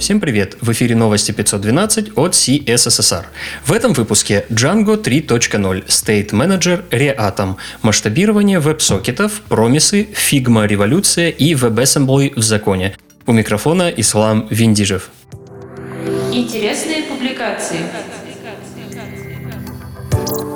Всем привет! В эфире новости 512 от CSSR. В этом выпуске Django 3.0, State Manager, Reatom, масштабирование веб-сокетов, промисы, Figma революция и WebAssembly в законе. У микрофона Ислам Виндижев. Интересные публикации.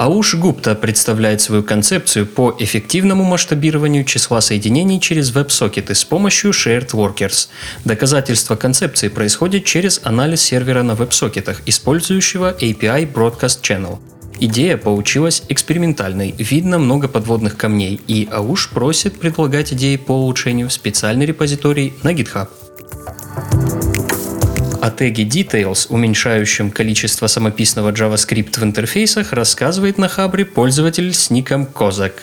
Ауш Гупта представляет свою концепцию по эффективному масштабированию числа соединений через веб-сокеты с помощью Shared Workers. Доказательство концепции происходит через анализ сервера на веб-сокетах, использующего API Broadcast Channel. Идея получилась экспериментальной, видно много подводных камней, и Ауш просит предлагать идеи по улучшению в специальный репозиторий на GitHub. О теге Details, уменьшающем количество самописного JavaScript в интерфейсах, рассказывает на Хабре пользователь с ником Kozak.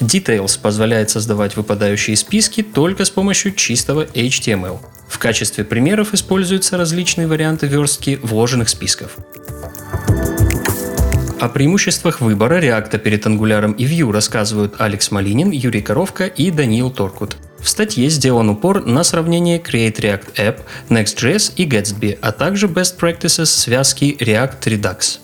Details позволяет создавать выпадающие списки только с помощью чистого HTML. В качестве примеров используются различные варианты верстки вложенных списков. О преимуществах выбора React перед Angular и Vue рассказывают Алекс Малинин, Юрий Коровка и Даниил Торкут. В статье сделан упор на сравнение Create React App, Next.js и Gatsby, а также Best Practices связки React Redux.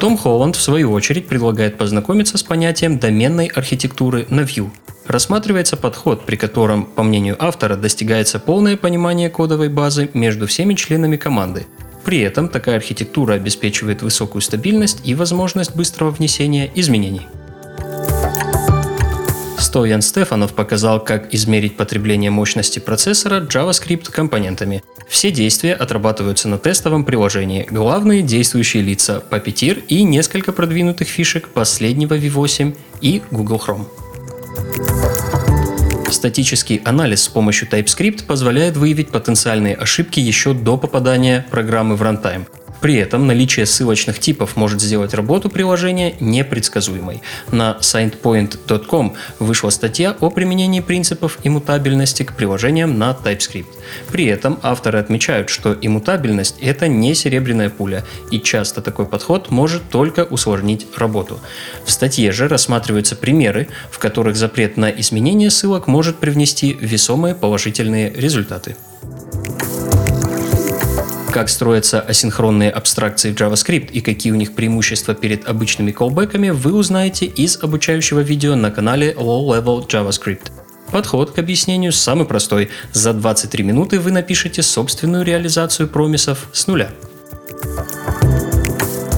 Том Холланд, в свою очередь, предлагает познакомиться с понятием доменной архитектуры на Vue. Рассматривается подход, при котором, по мнению автора, достигается полное понимание кодовой базы между всеми членами команды. При этом такая архитектура обеспечивает высокую стабильность и возможность быстрого внесения изменений. Стоян Стефанов показал, как измерить потребление мощности процессора JavaScript компонентами. Все действия отрабатываются на тестовом приложении. Главные действующие лица – Puppeteer и несколько продвинутых фишек последнего V8 и Google Chrome. Статический анализ с помощью TypeScript позволяет выявить потенциальные ошибки еще до попадания программы в рантайм. При этом наличие ссылочных типов может сделать работу приложения непредсказуемой. На signpoint.com вышла статья о применении принципов иммутабельности к приложениям на TypeScript. При этом авторы отмечают, что иммутабельность – это не серебряная пуля, и часто такой подход может только усложнить работу. В статье же рассматриваются примеры, в которых запрет на изменение ссылок может привнести весомые положительные результаты как строятся асинхронные абстракции JavaScript и какие у них преимущества перед обычными колбеками, вы узнаете из обучающего видео на канале Low Level JavaScript. Подход к объяснению самый простой. За 23 минуты вы напишете собственную реализацию промисов с нуля.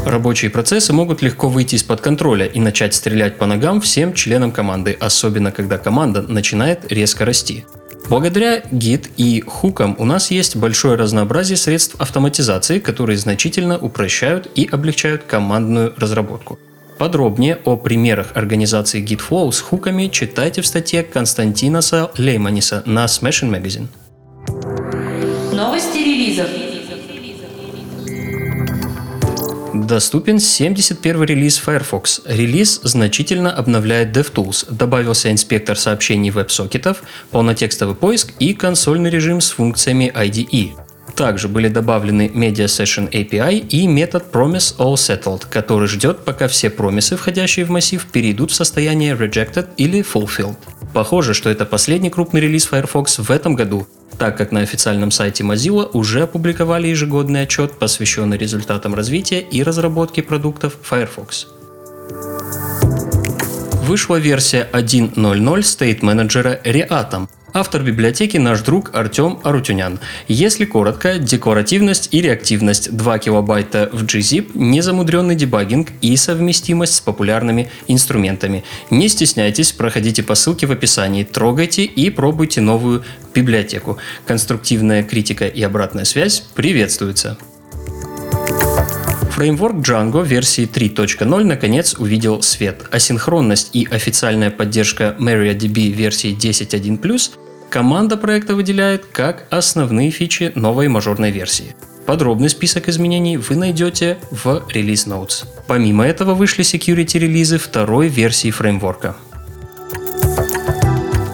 Рабочие процессы могут легко выйти из-под контроля и начать стрелять по ногам всем членам команды, особенно когда команда начинает резко расти. Благодаря Git и хукам у нас есть большое разнообразие средств автоматизации, которые значительно упрощают и облегчают командную разработку. Подробнее о примерах организации GitFlow с хуками читайте в статье Константиноса Лейманиса на Smashing Magazine. Новости релизов. Доступен 71 релиз Firefox. Релиз значительно обновляет DevTools. Добавился инспектор сообщений веб-сокетов, полнотекстовый поиск и консольный режим с функциями IDE. Также были добавлены Media Session API и метод Promise All Settled, который ждет, пока все промисы, входящие в массив, перейдут в состояние Rejected или Fulfilled. Похоже, что это последний крупный релиз Firefox в этом году, так как на официальном сайте Mozilla уже опубликовали ежегодный отчет, посвященный результатам развития и разработки продуктов Firefox. Вышла версия 1.0.0 State Manager Reatom, Автор библиотеки наш друг Артем Арутюнян. Если коротко, декоративность и реактивность 2 килобайта в gzip, незамудренный дебагинг и совместимость с популярными инструментами. Не стесняйтесь, проходите по ссылке в описании, трогайте и пробуйте новую библиотеку. Конструктивная критика и обратная связь приветствуются. Фреймворк Django версии 3.0 наконец увидел свет. Асинхронность и официальная поддержка MariaDB версии 10.1+, команда проекта выделяет как основные фичи новой мажорной версии. Подробный список изменений вы найдете в Release Notes. Помимо этого вышли security релизы второй версии фреймворка.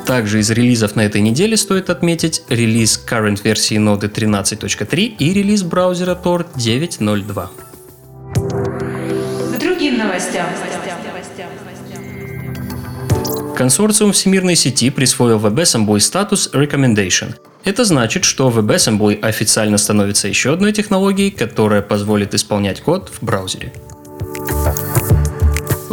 Также из релизов на этой неделе стоит отметить релиз current версии ноды 13.3 и релиз браузера Tor 9.02 другим новостям. Консорциум всемирной сети присвоил WebAssembly статус Recommendation. Это значит, что WebAssembly официально становится еще одной технологией, которая позволит исполнять код в браузере.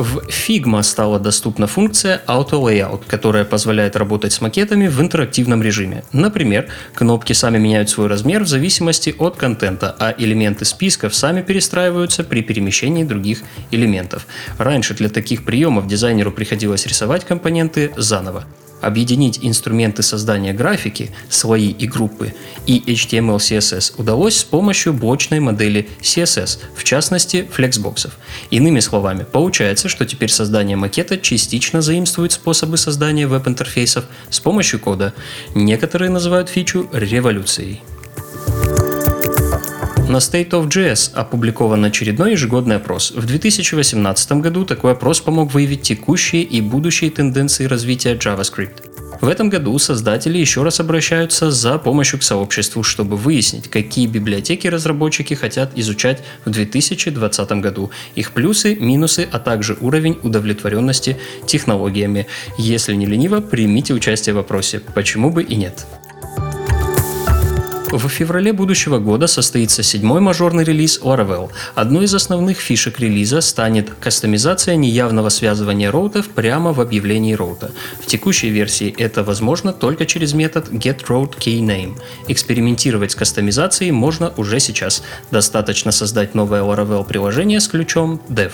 В Figma стала доступна функция Auto Layout, которая позволяет работать с макетами в интерактивном режиме. Например, кнопки сами меняют свой размер в зависимости от контента, а элементы списков сами перестраиваются при перемещении других элементов. Раньше для таких приемов дизайнеру приходилось рисовать компоненты заново. Объединить инструменты создания графики, слои и группы и HTML CSS удалось с помощью блочной модели CSS, в частности флексбоксов. Иными словами, получается, что теперь создание макета частично заимствует способы создания веб-интерфейсов с помощью кода. Некоторые называют фичу революцией. На State of JS опубликован очередной ежегодный опрос. В 2018 году такой опрос помог выявить текущие и будущие тенденции развития JavaScript. В этом году создатели еще раз обращаются за помощью к сообществу, чтобы выяснить, какие библиотеки разработчики хотят изучать в 2020 году, их плюсы, минусы, а также уровень удовлетворенности технологиями. Если не лениво, примите участие в вопросе, почему бы и нет. В феврале будущего года состоится седьмой мажорный релиз Laravel. Одной из основных фишек релиза станет кастомизация неявного связывания роутов прямо в объявлении роута. В текущей версии это возможно только через метод getRouteKeyName. Экспериментировать с кастомизацией можно уже сейчас. Достаточно создать новое Laravel приложение с ключом dev.